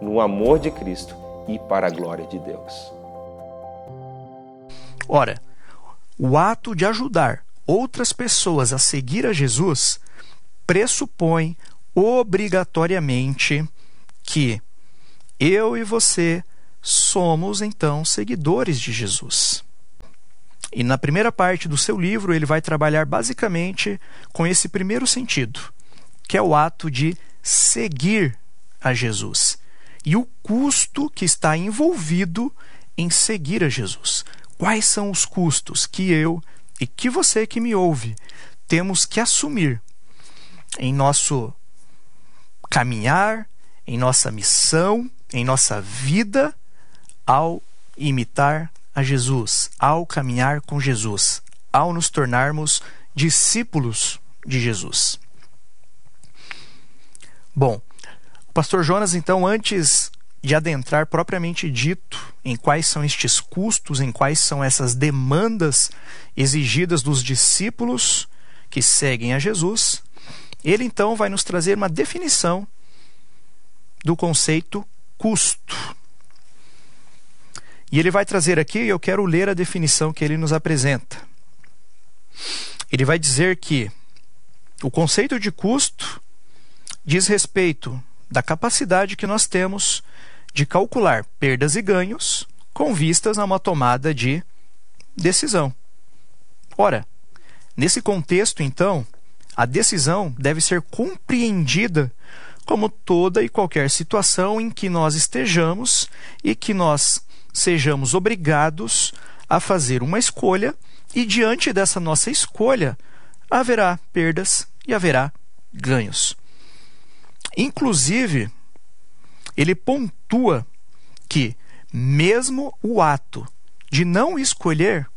no amor de Cristo e para a glória de Deus. Ora, o ato de ajudar outras pessoas a seguir a Jesus pressupõe obrigatoriamente que eu e você somos então seguidores de Jesus. E na primeira parte do seu livro, ele vai trabalhar basicamente com esse primeiro sentido, que é o ato de seguir a Jesus e o custo que está envolvido em seguir a Jesus. Quais são os custos que eu e que você que me ouve temos que assumir em nosso caminhar, em nossa missão, em nossa vida ao imitar a Jesus, ao caminhar com Jesus, ao nos tornarmos discípulos de Jesus. Bom, Pastor Jonas, então, antes de adentrar propriamente dito em quais são estes custos, em quais são essas demandas exigidas dos discípulos que seguem a Jesus, ele então vai nos trazer uma definição do conceito custo. E ele vai trazer aqui, eu quero ler a definição que ele nos apresenta. Ele vai dizer que o conceito de custo diz respeito da capacidade que nós temos de calcular perdas e ganhos com vistas a uma tomada de decisão. Ora, nesse contexto, então, a decisão deve ser compreendida como toda e qualquer situação em que nós estejamos e que nós sejamos obrigados a fazer uma escolha e diante dessa nossa escolha haverá perdas e haverá ganhos. Inclusive, ele pontua que, mesmo o ato de não escolher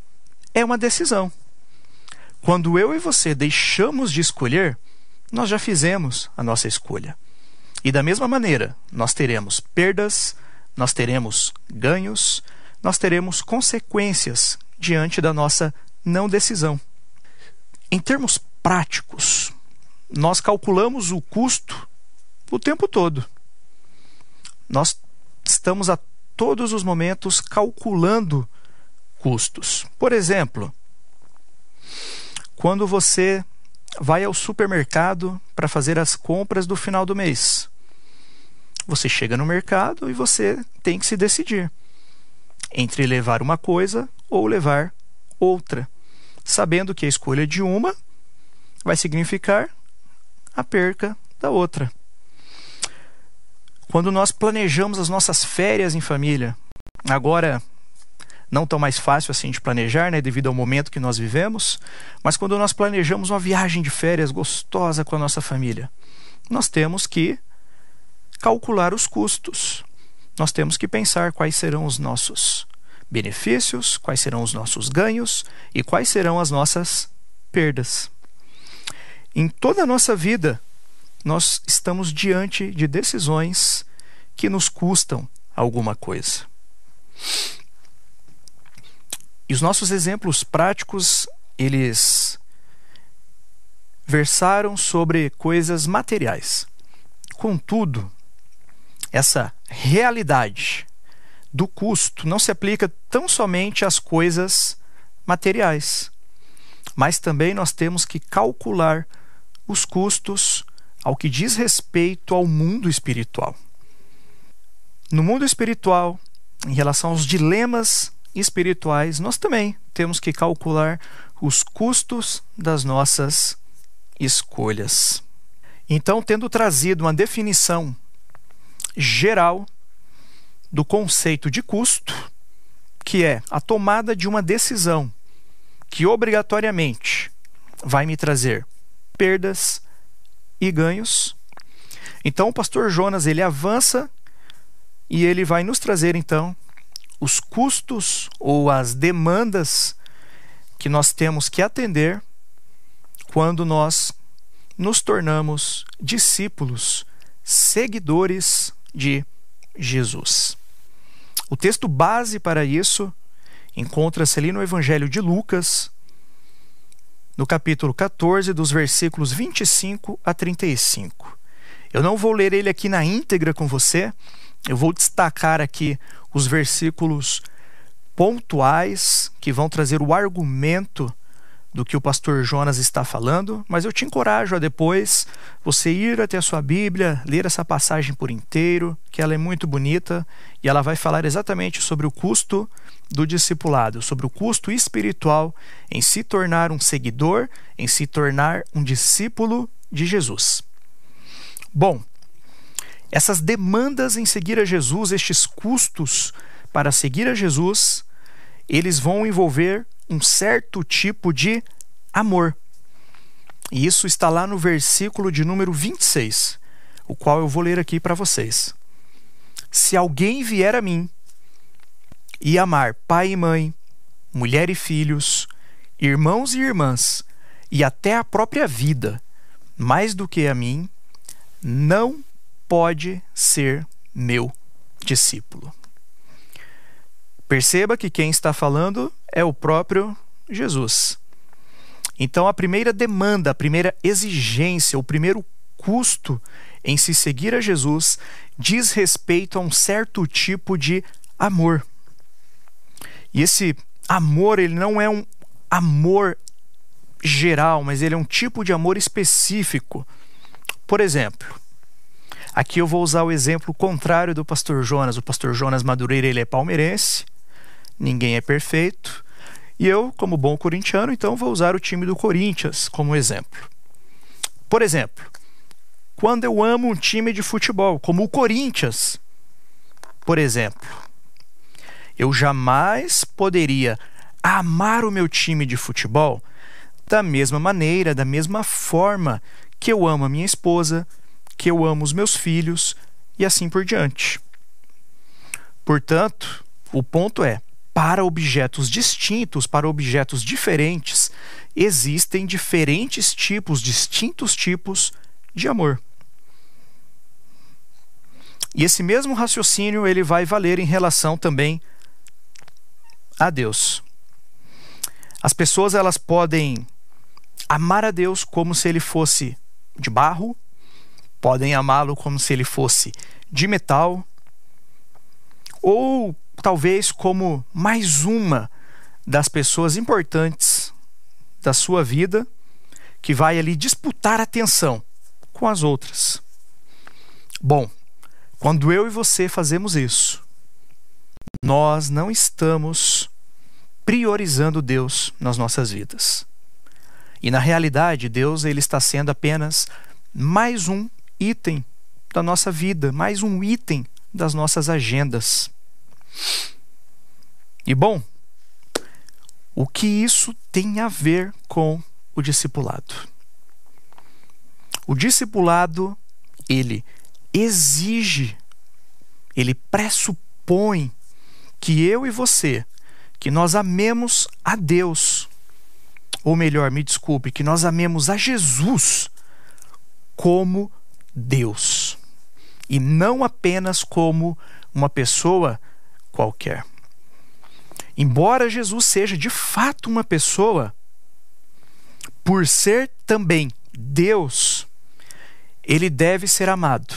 é uma decisão. Quando eu e você deixamos de escolher, nós já fizemos a nossa escolha. E da mesma maneira, nós teremos perdas, nós teremos ganhos, nós teremos consequências diante da nossa não decisão. Em termos práticos, nós calculamos o custo o tempo todo. Nós estamos a todos os momentos calculando custos. Por exemplo, quando você vai ao supermercado para fazer as compras do final do mês. Você chega no mercado e você tem que se decidir entre levar uma coisa ou levar outra, sabendo que a escolha de uma vai significar a perca da outra. Quando nós planejamos as nossas férias em família, agora não tão mais fácil assim de planejar, né, devido ao momento que nós vivemos, mas quando nós planejamos uma viagem de férias gostosa com a nossa família, nós temos que calcular os custos. Nós temos que pensar quais serão os nossos benefícios, quais serão os nossos ganhos e quais serão as nossas perdas. Em toda a nossa vida, nós estamos diante de decisões que nos custam alguma coisa. E os nossos exemplos práticos, eles versaram sobre coisas materiais. Contudo, essa realidade do custo não se aplica tão somente às coisas materiais, mas também nós temos que calcular os custos ao que diz respeito ao mundo espiritual. No mundo espiritual, em relação aos dilemas espirituais, nós também temos que calcular os custos das nossas escolhas. Então, tendo trazido uma definição geral do conceito de custo, que é a tomada de uma decisão que obrigatoriamente vai me trazer perdas e ganhos. Então o pastor Jonas ele avança e ele vai nos trazer então os custos ou as demandas que nós temos que atender quando nós nos tornamos discípulos, seguidores de Jesus. O texto base para isso encontra-se ali no Evangelho de Lucas, no capítulo 14, dos versículos 25 a 35. Eu não vou ler ele aqui na íntegra com você, eu vou destacar aqui os versículos pontuais que vão trazer o argumento do que o pastor Jonas está falando, mas eu te encorajo a depois você ir até a sua Bíblia, ler essa passagem por inteiro, que ela é muito bonita e ela vai falar exatamente sobre o custo do discipulado, sobre o custo espiritual em se tornar um seguidor, em se tornar um discípulo de Jesus. Bom, essas demandas em seguir a Jesus, estes custos para seguir a Jesus, eles vão envolver um certo tipo de amor. E isso está lá no versículo de número 26, o qual eu vou ler aqui para vocês. Se alguém vier a mim e amar pai e mãe, mulher e filhos, irmãos e irmãs, e até a própria vida, mais do que a mim, não pode ser meu discípulo. Perceba que quem está falando é o próprio Jesus. Então, a primeira demanda, a primeira exigência, o primeiro custo em se seguir a Jesus diz respeito a um certo tipo de amor. E esse amor, ele não é um amor geral, mas ele é um tipo de amor específico. Por exemplo, aqui eu vou usar o exemplo contrário do pastor Jonas. O pastor Jonas Madureira, ele é palmeirense ninguém é perfeito. E eu, como bom corintiano, então vou usar o time do Corinthians como exemplo. Por exemplo, quando eu amo um time de futebol, como o Corinthians, por exemplo, eu jamais poderia amar o meu time de futebol da mesma maneira, da mesma forma que eu amo a minha esposa, que eu amo os meus filhos e assim por diante. Portanto, o ponto é: para objetos distintos, para objetos diferentes, existem diferentes tipos, distintos tipos de amor. E esse mesmo raciocínio ele vai valer em relação também a Deus. As pessoas elas podem amar a Deus como se ele fosse de barro, podem amá-lo como se ele fosse de metal, ou talvez como mais uma das pessoas importantes da sua vida que vai ali disputar atenção com as outras. Bom, quando eu e você fazemos isso, nós não estamos priorizando Deus nas nossas vidas. E na realidade, Deus ele está sendo apenas mais um item da nossa vida, mais um item das nossas agendas. E bom, o que isso tem a ver com o discipulado? O discipulado, ele exige, ele pressupõe que eu e você, que nós amemos a Deus, ou melhor, me desculpe, que nós amemos a Jesus como Deus, e não apenas como uma pessoa qualquer. Embora Jesus seja de fato uma pessoa, por ser também Deus, ele deve ser amado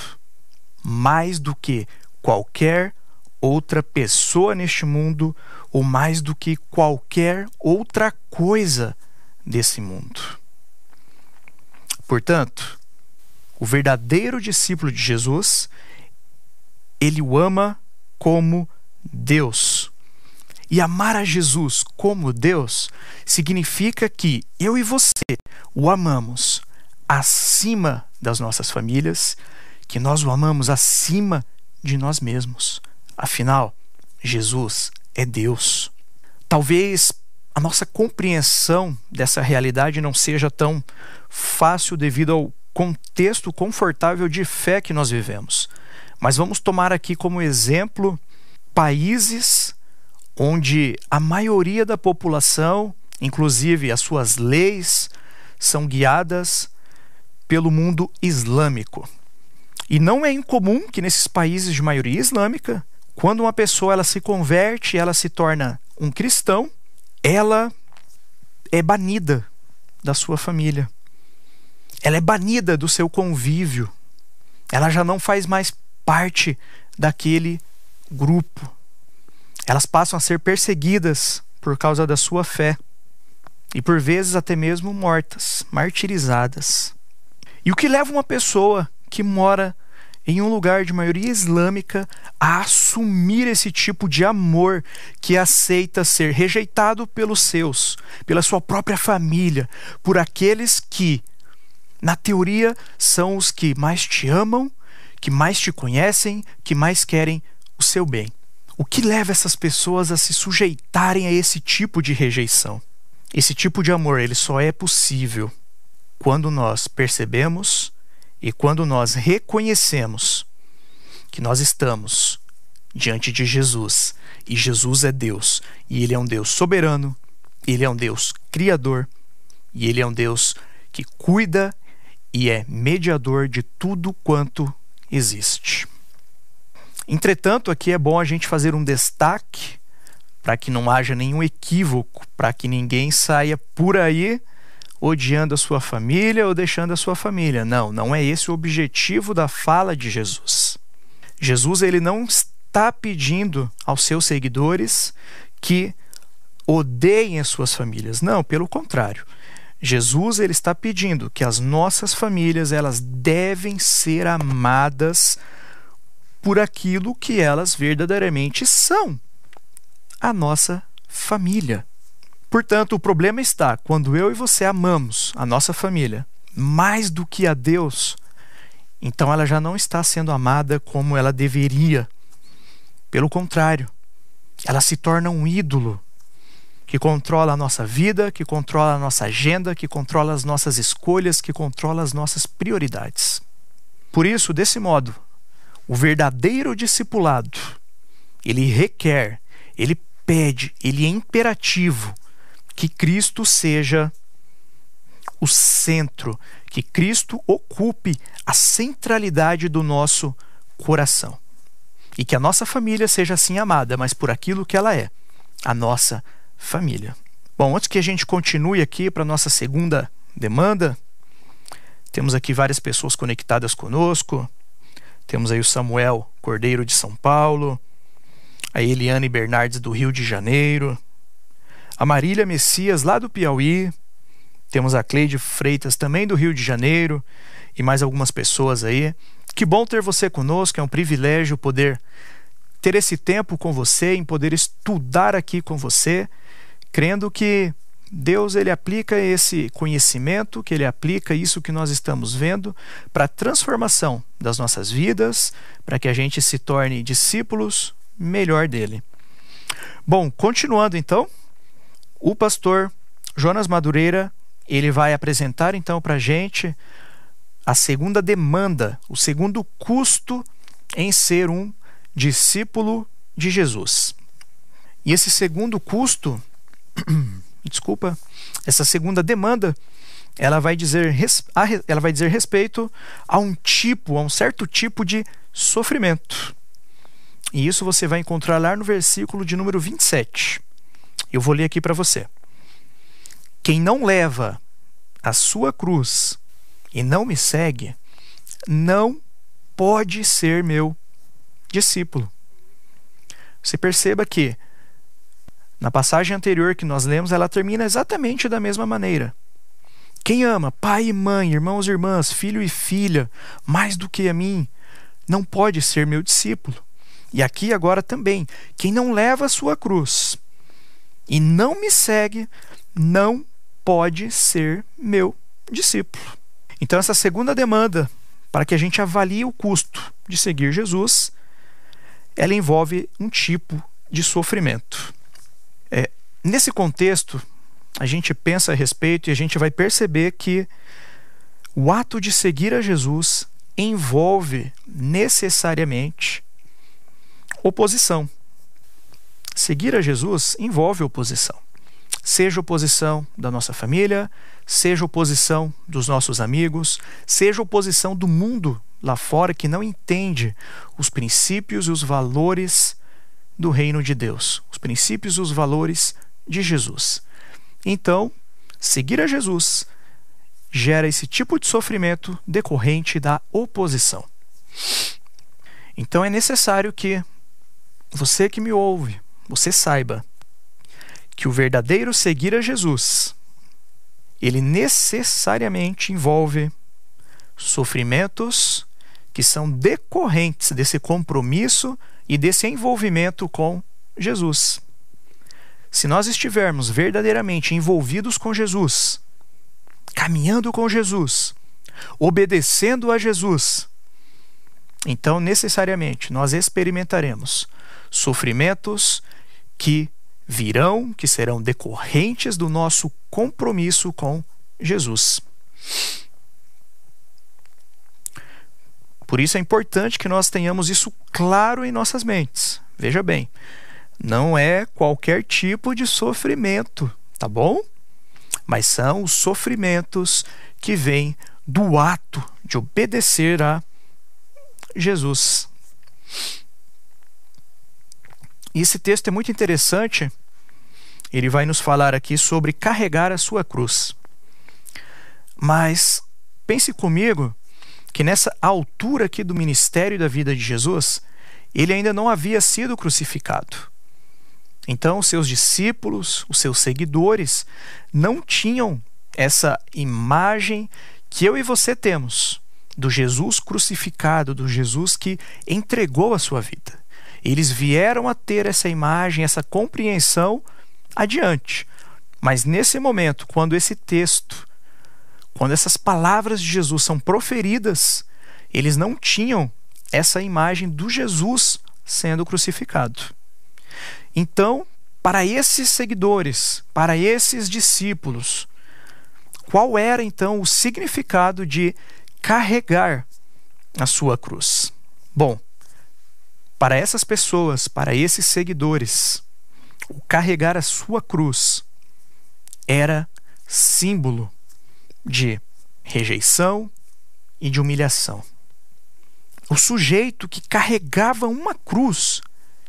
mais do que qualquer outra pessoa neste mundo ou mais do que qualquer outra coisa desse mundo. Portanto, o verdadeiro discípulo de Jesus, ele o ama como Deus. E amar a Jesus como Deus significa que eu e você o amamos acima das nossas famílias, que nós o amamos acima de nós mesmos. Afinal, Jesus é Deus. Talvez a nossa compreensão dessa realidade não seja tão fácil devido ao contexto confortável de fé que nós vivemos. Mas vamos tomar aqui como exemplo países onde a maioria da população, inclusive as suas leis, são guiadas pelo mundo islâmico. E não é incomum que nesses países de maioria islâmica, quando uma pessoa ela se converte, ela se torna um cristão, ela é banida da sua família. Ela é banida do seu convívio. Ela já não faz mais parte daquele grupo. Elas passam a ser perseguidas por causa da sua fé e por vezes até mesmo mortas, martirizadas. E o que leva uma pessoa que mora em um lugar de maioria islâmica a assumir esse tipo de amor que aceita ser rejeitado pelos seus, pela sua própria família, por aqueles que, na teoria, são os que mais te amam, que mais te conhecem, que mais querem o seu bem. O que leva essas pessoas a se sujeitarem a esse tipo de rejeição? Esse tipo de amor, ele só é possível quando nós percebemos e quando nós reconhecemos que nós estamos diante de Jesus e Jesus é Deus e Ele é um Deus soberano, Ele é um Deus criador e Ele é um Deus que cuida e é mediador de tudo quanto existe. Entretanto, aqui é bom a gente fazer um destaque para que não haja nenhum equívoco, para que ninguém saia por aí odiando a sua família ou deixando a sua família. Não, não é esse o objetivo da fala de Jesus. Jesus ele não está pedindo aos seus seguidores que odeiem as suas famílias. Não, pelo contrário. Jesus ele está pedindo que as nossas famílias elas devem ser amadas por aquilo que elas verdadeiramente são, a nossa família. Portanto, o problema está quando eu e você amamos a nossa família mais do que a Deus, então ela já não está sendo amada como ela deveria. Pelo contrário, ela se torna um ídolo que controla a nossa vida, que controla a nossa agenda, que controla as nossas escolhas, que controla as nossas prioridades. Por isso, desse modo, o verdadeiro discipulado, ele requer, ele pede, ele é imperativo que Cristo seja o centro, que Cristo ocupe a centralidade do nosso coração. E que a nossa família seja assim amada, mas por aquilo que ela é, a nossa família. Bom, antes que a gente continue aqui para a nossa segunda demanda, temos aqui várias pessoas conectadas conosco. Temos aí o Samuel Cordeiro de São Paulo, a Eliane Bernardes do Rio de Janeiro, a Marília Messias, lá do Piauí. Temos a Cleide Freitas, também do Rio de Janeiro, e mais algumas pessoas aí. Que bom ter você conosco, é um privilégio poder ter esse tempo com você, em poder estudar aqui com você, crendo que Deus ele aplica esse conhecimento, que ele aplica isso que nós estamos vendo para a transformação das nossas vidas, para que a gente se torne discípulos melhor dele. Bom, continuando então, o pastor Jonas Madureira, ele vai apresentar então para a gente a segunda demanda, o segundo custo em ser um discípulo de Jesus. E esse segundo custo, desculpa, essa segunda demanda, ela vai dizer ela vai dizer respeito a um tipo, a um certo tipo de sofrimento. E isso você vai encontrar lá no versículo de número 27. Eu vou ler aqui para você. Quem não leva a sua cruz e não me segue, não pode ser meu discípulo. Você perceba que na passagem anterior que nós lemos, ela termina exatamente da mesma maneira. Quem ama pai e mãe, irmãos e irmãs, filho e filha, mais do que a mim, não pode ser meu discípulo. E aqui agora também, quem não leva a sua cruz e não me segue, não pode ser meu discípulo. Então, essa segunda demanda, para que a gente avalie o custo de seguir Jesus, ela envolve um tipo de sofrimento. É, nesse contexto, a gente pensa a respeito e a gente vai perceber que o ato de seguir a Jesus envolve necessariamente oposição. Seguir a Jesus envolve oposição. Seja oposição da nossa família, seja oposição dos nossos amigos, seja oposição do mundo lá fora que não entende os princípios e os valores do reino de Deus, os princípios e os valores de Jesus. Então, seguir a Jesus gera esse tipo de sofrimento decorrente da oposição. Então é necessário que você que me ouve, você saiba que o verdadeiro seguir a Jesus, ele necessariamente envolve sofrimentos que são decorrentes desse compromisso e desse envolvimento com Jesus. Se nós estivermos verdadeiramente envolvidos com Jesus, caminhando com Jesus, obedecendo a Jesus, então necessariamente nós experimentaremos sofrimentos que virão, que serão decorrentes do nosso compromisso com Jesus. Por isso é importante que nós tenhamos isso claro em nossas mentes. Veja bem, não é qualquer tipo de sofrimento, tá bom? Mas são os sofrimentos que vêm do ato de obedecer a Jesus. E esse texto é muito interessante. Ele vai nos falar aqui sobre carregar a sua cruz. Mas pense comigo que nessa altura aqui do ministério da vida de Jesus, ele ainda não havia sido crucificado. Então, seus discípulos, os seus seguidores, não tinham essa imagem que eu e você temos do Jesus crucificado, do Jesus que entregou a sua vida. Eles vieram a ter essa imagem, essa compreensão adiante. Mas nesse momento, quando esse texto quando essas palavras de Jesus são proferidas, eles não tinham essa imagem do Jesus sendo crucificado. Então, para esses seguidores, para esses discípulos, qual era então o significado de carregar a sua cruz? Bom, para essas pessoas, para esses seguidores, o carregar a sua cruz era símbolo de rejeição e de humilhação. O sujeito que carregava uma cruz,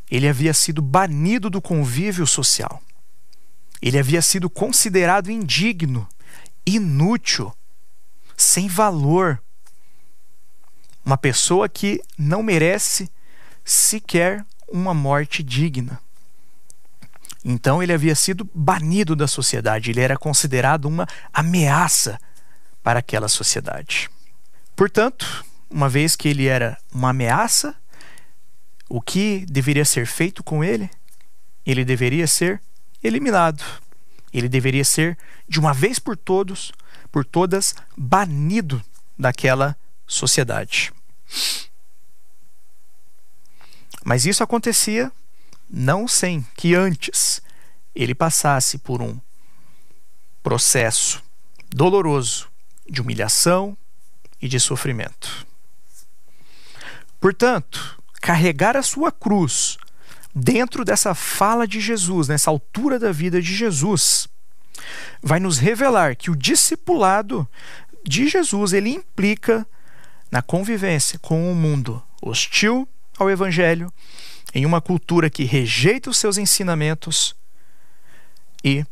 ele havia sido banido do convívio social. Ele havia sido considerado indigno, inútil, sem valor. Uma pessoa que não merece sequer uma morte digna. Então ele havia sido banido da sociedade, ele era considerado uma ameaça para aquela sociedade. Portanto, uma vez que ele era uma ameaça, o que deveria ser feito com ele? Ele deveria ser eliminado. Ele deveria ser de uma vez por todos, por todas, banido daquela sociedade. Mas isso acontecia não sem que antes ele passasse por um processo doloroso de humilhação e de sofrimento. Portanto, carregar a sua cruz dentro dessa fala de Jesus, nessa altura da vida de Jesus, vai nos revelar que o discipulado de Jesus ele implica na convivência com um mundo hostil ao evangelho em uma cultura que rejeita os seus ensinamentos e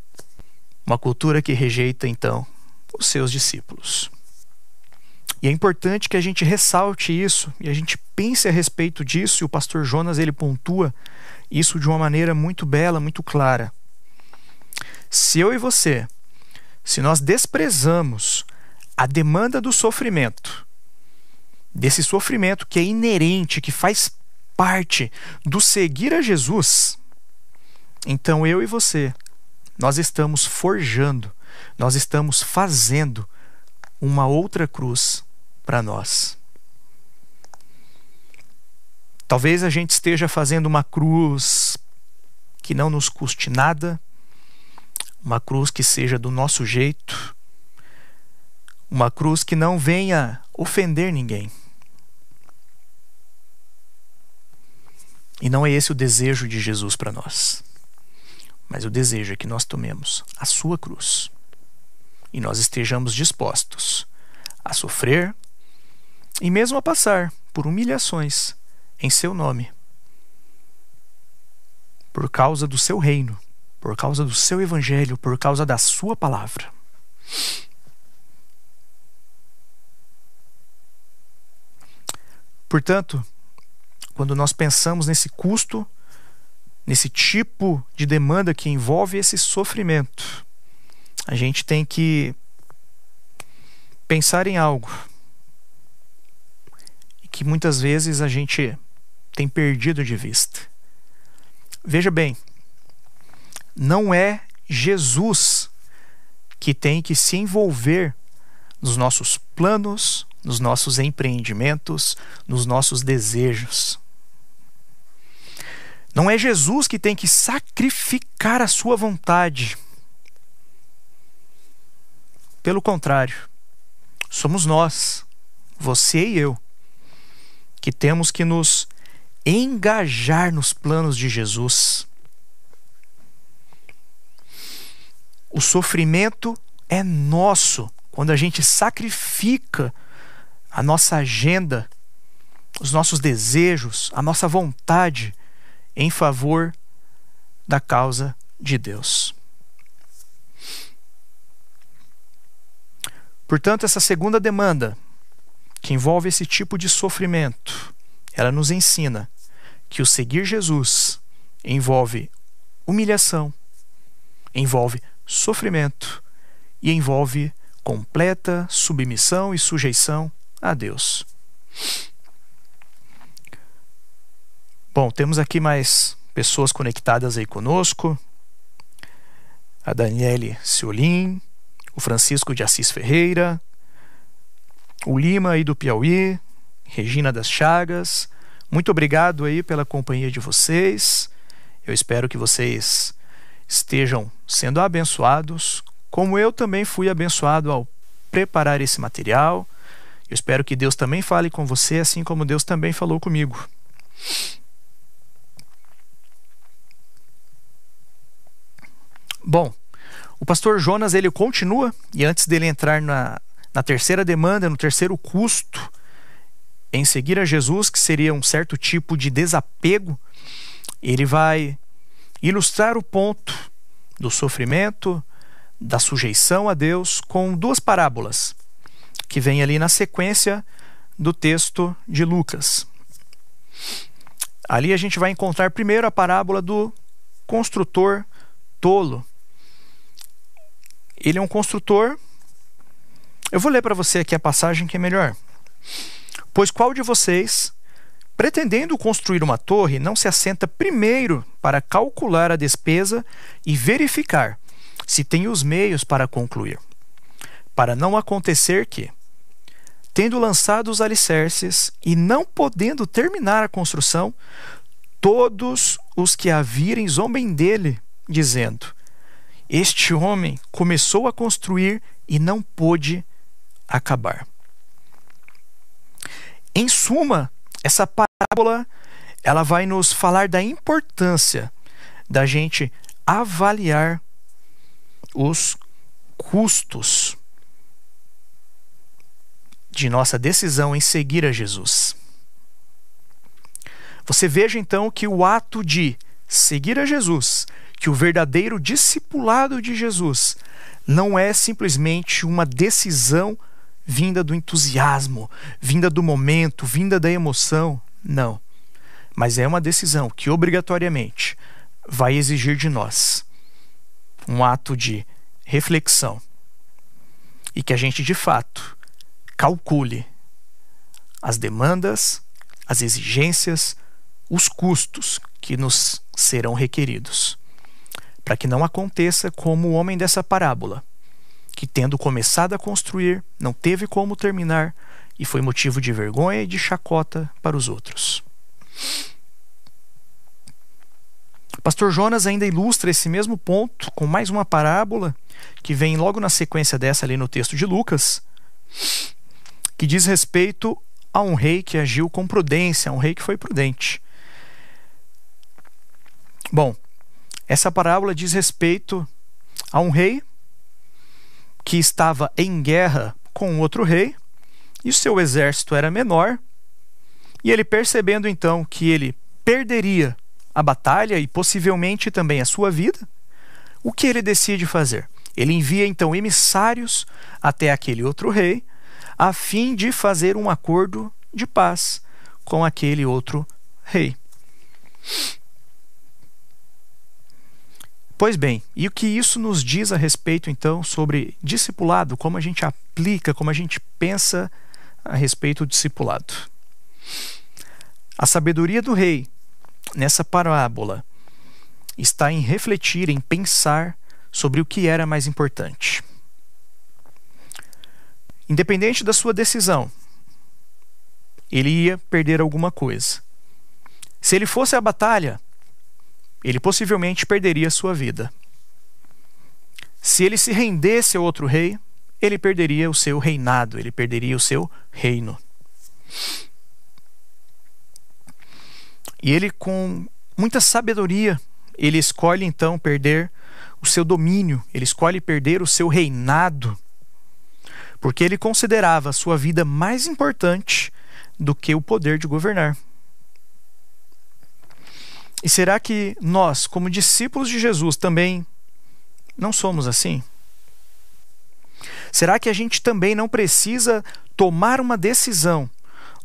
uma cultura que rejeita, então, os seus discípulos. E é importante que a gente ressalte isso e a gente pense a respeito disso, e o pastor Jonas ele pontua isso de uma maneira muito bela, muito clara. Se eu e você, se nós desprezamos a demanda do sofrimento, desse sofrimento que é inerente, que faz parte do seguir a Jesus, então eu e você, nós estamos forjando, nós estamos fazendo uma outra cruz para nós. Talvez a gente esteja fazendo uma cruz que não nos custe nada, uma cruz que seja do nosso jeito, uma cruz que não venha ofender ninguém. E não é esse o desejo de Jesus para nós. Mas o desejo é que nós tomemos a sua cruz e nós estejamos dispostos a sofrer e mesmo a passar por humilhações em seu nome, por causa do seu reino, por causa do seu evangelho, por causa da sua palavra. Portanto, quando nós pensamos nesse custo, nesse tipo de demanda que envolve esse sofrimento, a gente tem que pensar em algo que muitas vezes a gente tem perdido de vista. Veja bem, não é Jesus que tem que se envolver nos nossos planos, nos nossos empreendimentos, nos nossos desejos. Não é Jesus que tem que sacrificar a sua vontade. Pelo contrário, somos nós, você e eu, que temos que nos engajar nos planos de Jesus. O sofrimento é nosso quando a gente sacrifica a nossa agenda, os nossos desejos, a nossa vontade em favor da causa de Deus. Portanto, essa segunda demanda, que envolve esse tipo de sofrimento, ela nos ensina que o seguir Jesus envolve humilhação, envolve sofrimento e envolve completa submissão e sujeição a Deus. Bom, temos aqui mais pessoas conectadas aí conosco. A Daniele Ciolim, o Francisco de Assis Ferreira, o Lima aí do Piauí, Regina das Chagas. Muito obrigado aí pela companhia de vocês. Eu espero que vocês estejam sendo abençoados, como eu também fui abençoado ao preparar esse material. Eu espero que Deus também fale com você, assim como Deus também falou comigo. Bom, o pastor Jonas ele continua e antes dele entrar na, na terceira demanda, no terceiro custo em seguir a Jesus, que seria um certo tipo de desapego, ele vai ilustrar o ponto do sofrimento, da sujeição a Deus com duas parábolas que vem ali na sequência do texto de Lucas. Ali a gente vai encontrar primeiro a parábola do construtor tolo, ele é um construtor. Eu vou ler para você aqui a passagem que é melhor. Pois qual de vocês, pretendendo construir uma torre, não se assenta primeiro para calcular a despesa e verificar se tem os meios para concluir? Para não acontecer que, tendo lançado os alicerces e não podendo terminar a construção, todos os que a virem zombem dele, dizendo: este homem começou a construir e não pôde acabar. Em suma, essa parábola ela vai nos falar da importância da gente avaliar os custos de nossa decisão em seguir a Jesus. Você veja então que o ato de seguir a Jesus que o verdadeiro discipulado de Jesus não é simplesmente uma decisão vinda do entusiasmo, vinda do momento, vinda da emoção. Não. Mas é uma decisão que obrigatoriamente vai exigir de nós um ato de reflexão e que a gente de fato calcule as demandas, as exigências, os custos que nos serão requeridos, para que não aconteça como o homem dessa parábola, que tendo começado a construir, não teve como terminar e foi motivo de vergonha e de chacota para os outros. Pastor Jonas ainda ilustra esse mesmo ponto com mais uma parábola que vem logo na sequência dessa ali no texto de Lucas, que diz respeito a um rei que agiu com prudência, a um rei que foi prudente. Bom, essa parábola diz respeito a um rei que estava em guerra com outro rei e o seu exército era menor. E ele percebendo então que ele perderia a batalha e possivelmente também a sua vida, o que ele decide fazer? Ele envia então emissários até aquele outro rei, a fim de fazer um acordo de paz com aquele outro rei. Pois bem, e o que isso nos diz a respeito então sobre discipulado, como a gente aplica, como a gente pensa a respeito do discipulado? A sabedoria do rei nessa parábola está em refletir, em pensar sobre o que era mais importante. Independente da sua decisão, ele ia perder alguma coisa. Se ele fosse à batalha, ele possivelmente perderia sua vida. Se ele se rendesse a outro rei, ele perderia o seu reinado, ele perderia o seu reino. E ele, com muita sabedoria, ele escolhe então perder o seu domínio, ele escolhe perder o seu reinado, porque ele considerava a sua vida mais importante do que o poder de governar. E será que nós, como discípulos de Jesus, também não somos assim? Será que a gente também não precisa tomar uma decisão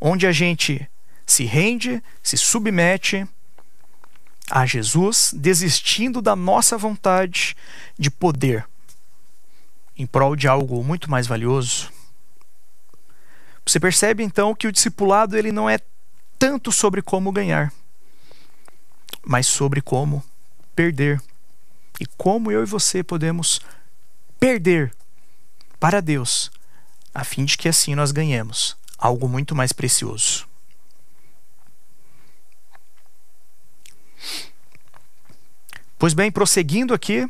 onde a gente se rende, se submete a Jesus, desistindo da nossa vontade de poder em prol de algo muito mais valioso? Você percebe então que o discipulado ele não é tanto sobre como ganhar, mas sobre como perder. E como eu e você podemos perder para Deus, a fim de que assim nós ganhemos algo muito mais precioso. Pois bem, prosseguindo aqui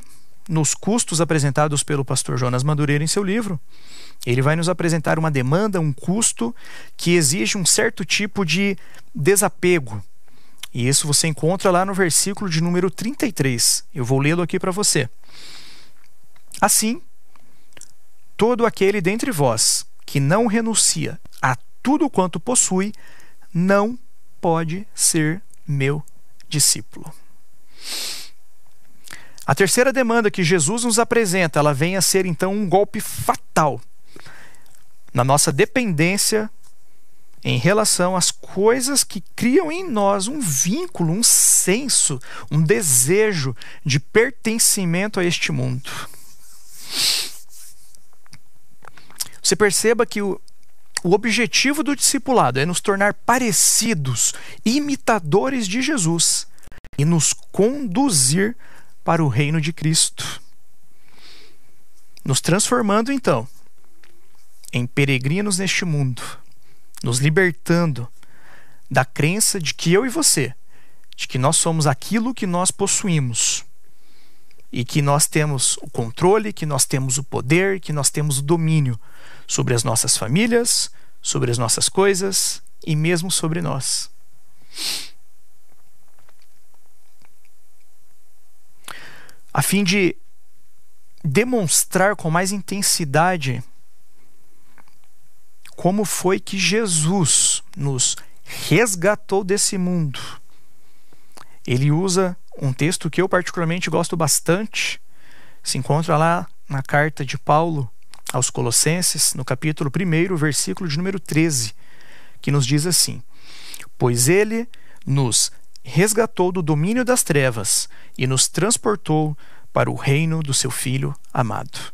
nos custos apresentados pelo pastor Jonas Madureira em seu livro, ele vai nos apresentar uma demanda, um custo que exige um certo tipo de desapego. E isso você encontra lá no versículo de número 33. Eu vou lê-lo aqui para você. Assim, todo aquele dentre vós que não renuncia a tudo quanto possui, não pode ser meu discípulo. A terceira demanda que Jesus nos apresenta, ela vem a ser então um golpe fatal na nossa dependência em relação às coisas que criam em nós um vínculo, um senso, um desejo de pertencimento a este mundo. Você perceba que o, o objetivo do discipulado é nos tornar parecidos, imitadores de Jesus e nos conduzir para o reino de Cristo. Nos transformando, então, em peregrinos neste mundo, nos libertando da crença de que eu e você, de que nós somos aquilo que nós possuímos e que nós temos o controle, que nós temos o poder, que nós temos o domínio sobre as nossas famílias, sobre as nossas coisas e mesmo sobre nós. a fim de demonstrar com mais intensidade como foi que Jesus nos resgatou desse mundo. Ele usa um texto que eu particularmente gosto bastante, se encontra lá na carta de Paulo aos Colossenses, no capítulo 1, versículo de número 13, que nos diz assim: Pois ele nos resgatou do domínio das trevas e nos transportou para o reino do seu filho amado.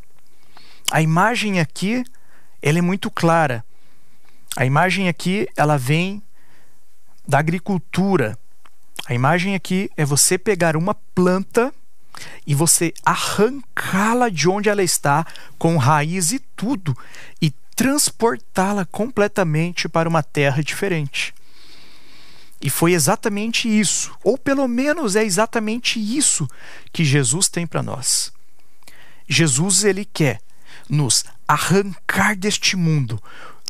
A imagem aqui, ela é muito clara. A imagem aqui, ela vem da agricultura, A imagem aqui é você pegar uma planta e você arrancá-la de onde ela está, com raiz e tudo, e transportá-la completamente para uma terra diferente. E foi exatamente isso, ou pelo menos é exatamente isso que Jesus tem para nós. Jesus ele quer nos arrancar deste mundo,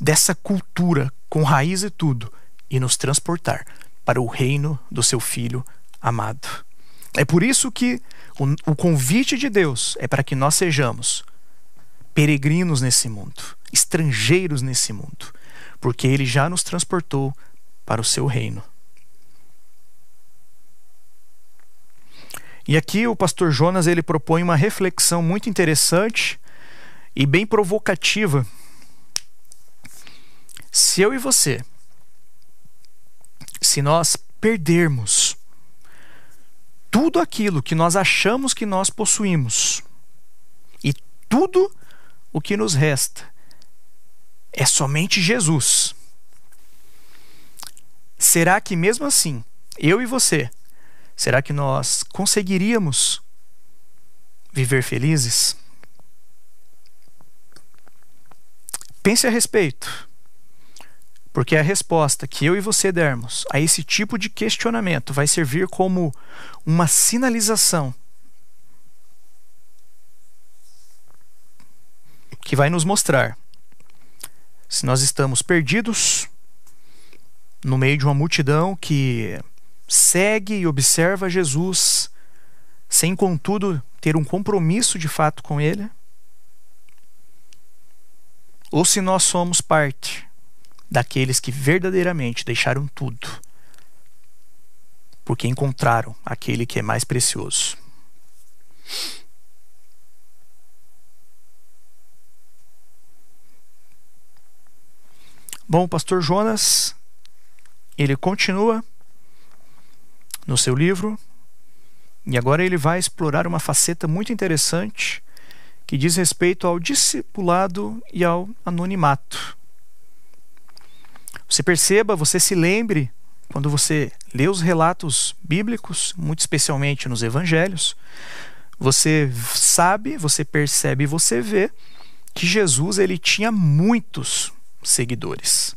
dessa cultura com raiz e tudo e nos transportar para o reino do seu filho amado. É por isso que o, o convite de Deus é para que nós sejamos peregrinos nesse mundo, estrangeiros nesse mundo, porque ele já nos transportou para o seu reino. E aqui o pastor Jonas ele propõe uma reflexão muito interessante e bem provocativa. Se eu e você, se nós perdermos tudo aquilo que nós achamos que nós possuímos e tudo o que nos resta é somente Jesus. Será que mesmo assim, eu e você, será que nós conseguiríamos viver felizes? Pense a respeito, porque a resposta que eu e você dermos a esse tipo de questionamento vai servir como uma sinalização que vai nos mostrar se nós estamos perdidos no meio de uma multidão que segue e observa Jesus, sem contudo ter um compromisso de fato com Ele, ou se nós somos parte daqueles que verdadeiramente deixaram tudo, porque encontraram aquele que é mais precioso. Bom, o pastor Jonas, ele continua no seu livro e agora ele vai explorar uma faceta muito interessante que diz respeito ao discipulado e ao anonimato. Você perceba, você se lembre, quando você lê os relatos bíblicos, muito especialmente nos evangelhos, você sabe, você percebe, você vê que Jesus ele tinha muitos seguidores.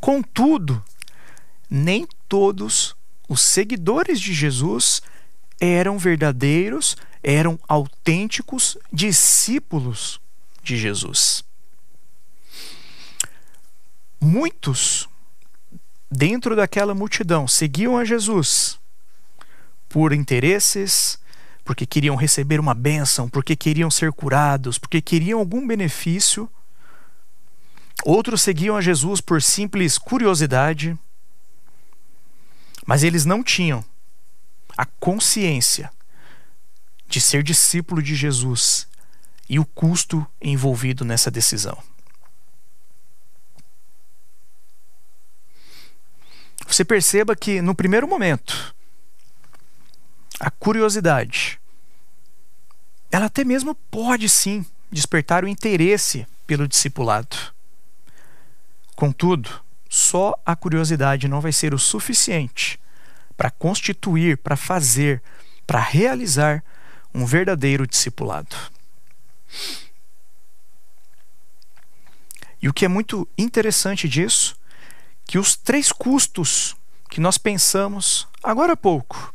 Contudo, nem todos os seguidores de Jesus eram verdadeiros, eram autênticos discípulos de Jesus. Muitos dentro daquela multidão seguiam a Jesus por interesses, porque queriam receber uma bênção, porque queriam ser curados, porque queriam algum benefício Outros seguiam a Jesus por simples curiosidade, mas eles não tinham a consciência de ser discípulo de Jesus e o custo envolvido nessa decisão. Você perceba que no primeiro momento, a curiosidade, ela até mesmo pode sim despertar o interesse pelo discipulado. Contudo, só a curiosidade não vai ser o suficiente para constituir, para fazer, para realizar um verdadeiro discipulado. E o que é muito interessante disso, que os três custos que nós pensamos agora há pouco,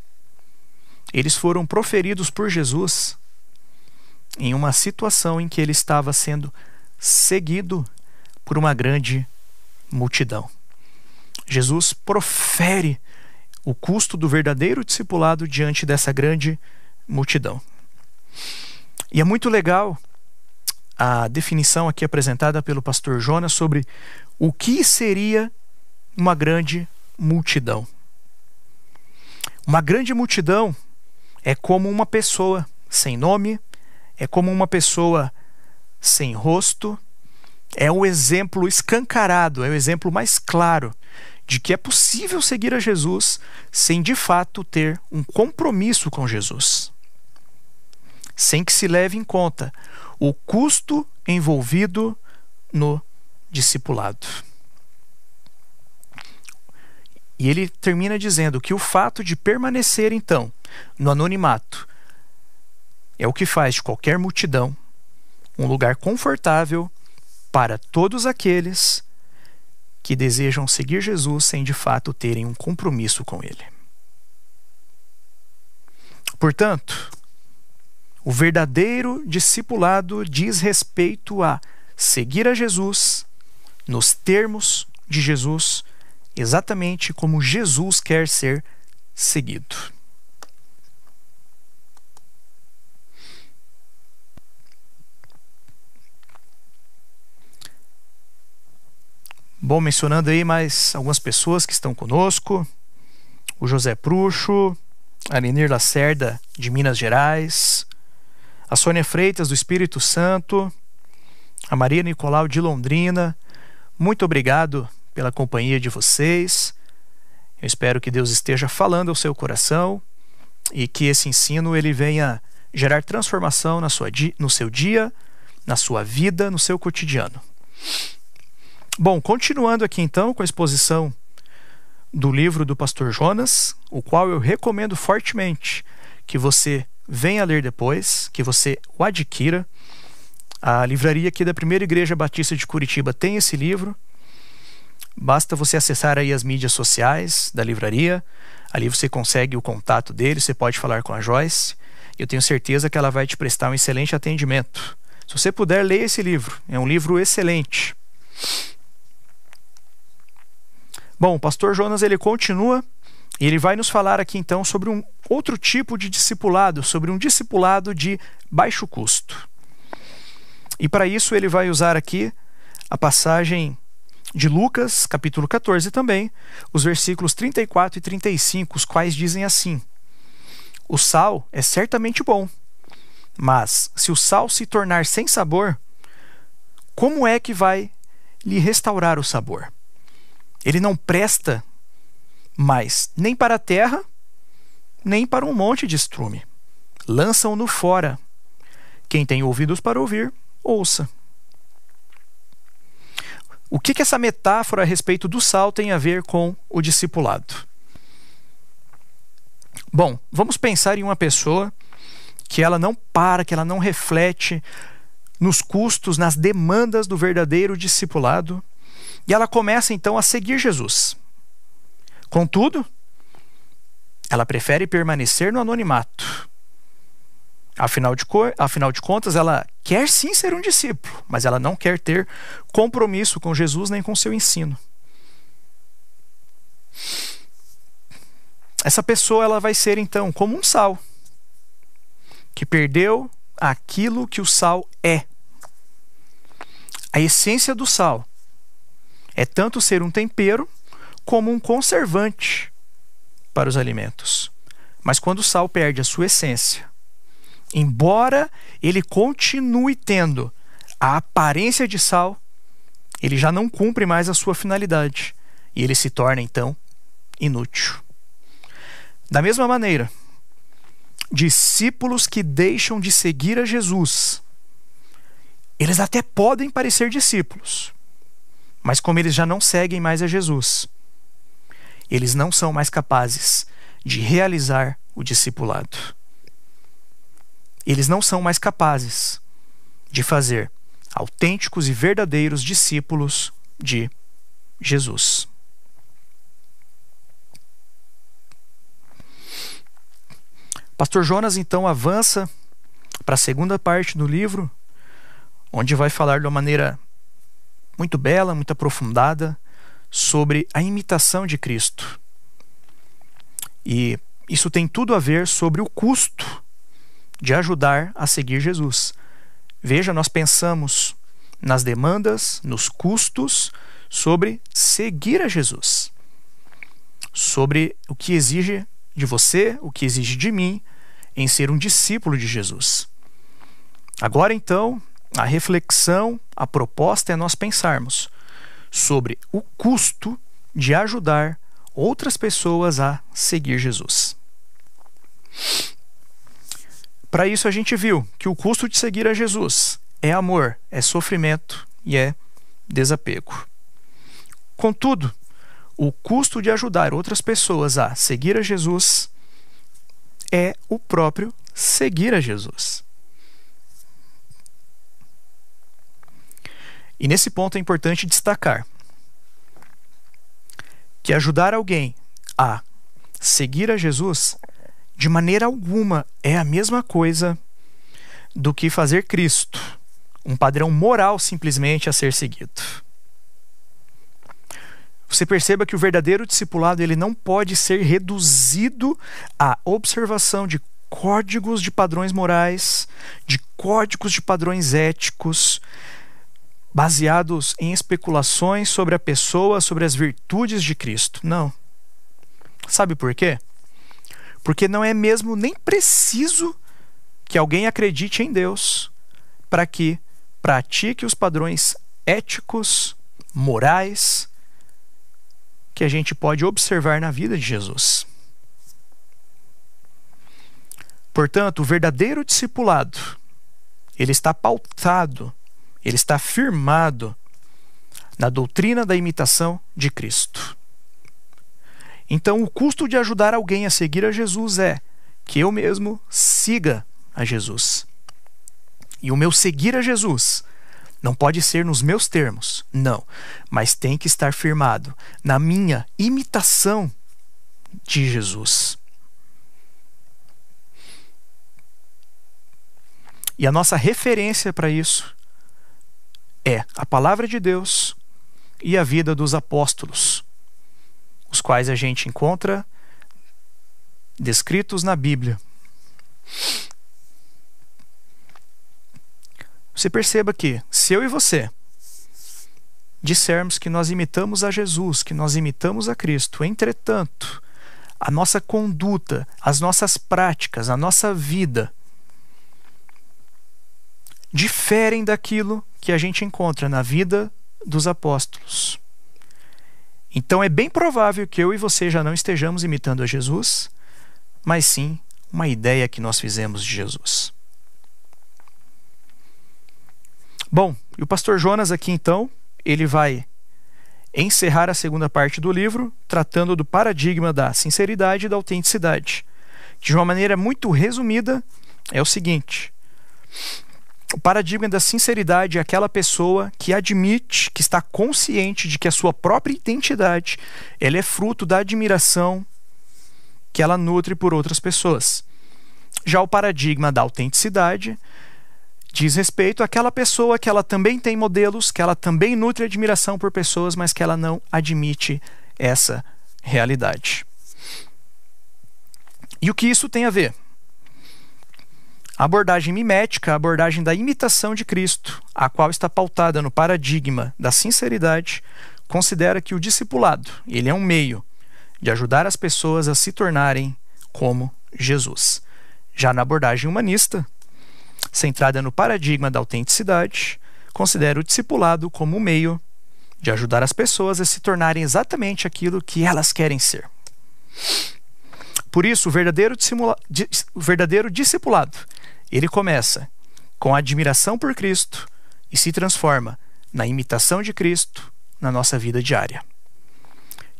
eles foram proferidos por Jesus em uma situação em que ele estava sendo seguido por uma grande multidão. Jesus profere o custo do verdadeiro discipulado diante dessa grande multidão. E é muito legal a definição aqui apresentada pelo pastor Jonas sobre o que seria uma grande multidão. Uma grande multidão é como uma pessoa sem nome, é como uma pessoa sem rosto, é o exemplo escancarado, é o exemplo mais claro de que é possível seguir a Jesus sem de fato ter um compromisso com Jesus. Sem que se leve em conta o custo envolvido no discipulado. E ele termina dizendo que o fato de permanecer, então, no anonimato é o que faz de qualquer multidão um lugar confortável para todos aqueles que desejam seguir Jesus sem de fato terem um compromisso com Ele. Portanto, o verdadeiro discipulado diz respeito a seguir a Jesus nos termos de Jesus, exatamente como Jesus quer ser seguido. Bom, mencionando aí mais algumas pessoas que estão conosco: o José Pruxo, a Lenir Lacerda, de Minas Gerais, a Sônia Freitas, do Espírito Santo, a Maria Nicolau, de Londrina. Muito obrigado pela companhia de vocês. Eu espero que Deus esteja falando ao seu coração e que esse ensino ele venha gerar transformação na sua, no seu dia, na sua vida, no seu cotidiano. Bom, continuando aqui então com a exposição do livro do pastor Jonas, o qual eu recomendo fortemente que você venha ler depois, que você o adquira. A livraria aqui da Primeira Igreja Batista de Curitiba tem esse livro. Basta você acessar aí as mídias sociais da livraria. Ali você consegue o contato dele, você pode falar com a Joyce. Eu tenho certeza que ela vai te prestar um excelente atendimento. Se você puder, leia esse livro. É um livro excelente. Bom, o pastor Jonas ele continua e ele vai nos falar aqui então sobre um outro tipo de discipulado, sobre um discipulado de baixo custo. E para isso ele vai usar aqui a passagem de Lucas, capítulo 14 também, os versículos 34 e 35, os quais dizem assim: O sal é certamente bom, mas se o sal se tornar sem sabor, como é que vai lhe restaurar o sabor? Ele não presta mais nem para a terra, nem para um monte de estrume. Lançam-no fora. Quem tem ouvidos para ouvir, ouça. O que, que essa metáfora a respeito do sal tem a ver com o discipulado? Bom, vamos pensar em uma pessoa que ela não para, que ela não reflete nos custos, nas demandas do verdadeiro discipulado e ela começa então a seguir Jesus. Contudo, ela prefere permanecer no anonimato. Afinal de, afinal de contas, ela quer sim ser um discípulo, mas ela não quer ter compromisso com Jesus nem com seu ensino. Essa pessoa ela vai ser então como um sal que perdeu aquilo que o sal é. A essência do sal é tanto ser um tempero como um conservante para os alimentos. Mas quando o sal perde a sua essência, embora ele continue tendo a aparência de sal, ele já não cumpre mais a sua finalidade e ele se torna então inútil. Da mesma maneira, discípulos que deixam de seguir a Jesus, eles até podem parecer discípulos, mas como eles já não seguem mais a Jesus, eles não são mais capazes de realizar o discipulado. Eles não são mais capazes de fazer autênticos e verdadeiros discípulos de Jesus. Pastor Jonas então avança para a segunda parte do livro, onde vai falar de uma maneira muito bela, muito aprofundada sobre a imitação de Cristo. E isso tem tudo a ver sobre o custo de ajudar a seguir Jesus. Veja, nós pensamos nas demandas, nos custos sobre seguir a Jesus. Sobre o que exige de você, o que exige de mim em ser um discípulo de Jesus. Agora então, a reflexão, a proposta é nós pensarmos sobre o custo de ajudar outras pessoas a seguir Jesus. Para isso, a gente viu que o custo de seguir a Jesus é amor, é sofrimento e é desapego. Contudo, o custo de ajudar outras pessoas a seguir a Jesus é o próprio seguir a Jesus. E nesse ponto é importante destacar que ajudar alguém a seguir a Jesus de maneira alguma é a mesma coisa do que fazer Cristo um padrão moral simplesmente a ser seguido. Você perceba que o verdadeiro discipulado ele não pode ser reduzido à observação de códigos de padrões morais, de códigos de padrões éticos, baseados em especulações sobre a pessoa, sobre as virtudes de Cristo. Não. Sabe por quê? Porque não é mesmo nem preciso que alguém acredite em Deus para que pratique os padrões éticos, morais, que a gente pode observar na vida de Jesus. Portanto, o verdadeiro discipulado, ele está pautado, ele está firmado na doutrina da imitação de Cristo. Então, o custo de ajudar alguém a seguir a Jesus é que eu mesmo siga a Jesus. E o meu seguir a Jesus não pode ser nos meus termos, não, mas tem que estar firmado na minha imitação de Jesus. E a nossa referência para isso é a palavra de Deus e a vida dos apóstolos, os quais a gente encontra descritos na Bíblia. Você perceba que, se eu e você dissermos que nós imitamos a Jesus, que nós imitamos a Cristo, entretanto, a nossa conduta, as nossas práticas, a nossa vida diferem daquilo que a gente encontra na vida dos apóstolos. Então é bem provável que eu e você já não estejamos imitando a Jesus, mas sim uma ideia que nós fizemos de Jesus. Bom, e o pastor Jonas aqui então, ele vai encerrar a segunda parte do livro, tratando do paradigma da sinceridade e da autenticidade. De uma maneira muito resumida, é o seguinte: o paradigma da sinceridade é aquela pessoa que admite, que está consciente de que a sua própria identidade ela é fruto da admiração que ela nutre por outras pessoas. Já o paradigma da autenticidade diz respeito àquela pessoa que ela também tem modelos, que ela também nutre admiração por pessoas, mas que ela não admite essa realidade. E o que isso tem a ver? A abordagem mimética, a abordagem da imitação de Cristo, a qual está pautada no paradigma da sinceridade, considera que o discipulado, ele é um meio de ajudar as pessoas a se tornarem como Jesus. Já na abordagem humanista, centrada no paradigma da autenticidade, considera o discipulado como um meio de ajudar as pessoas a se tornarem exatamente aquilo que elas querem ser. Por isso, o verdadeiro, o verdadeiro discipulado, ele começa com a admiração por Cristo e se transforma na imitação de Cristo na nossa vida diária.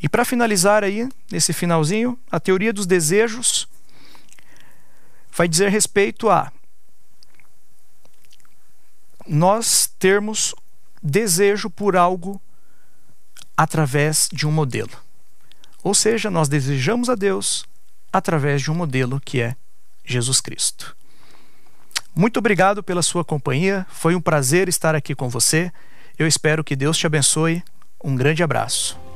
E para finalizar aí, nesse finalzinho, a teoria dos desejos vai dizer respeito a nós termos desejo por algo através de um modelo. Ou seja, nós desejamos a Deus através de um modelo que é Jesus Cristo. Muito obrigado pela sua companhia, foi um prazer estar aqui com você. Eu espero que Deus te abençoe. Um grande abraço.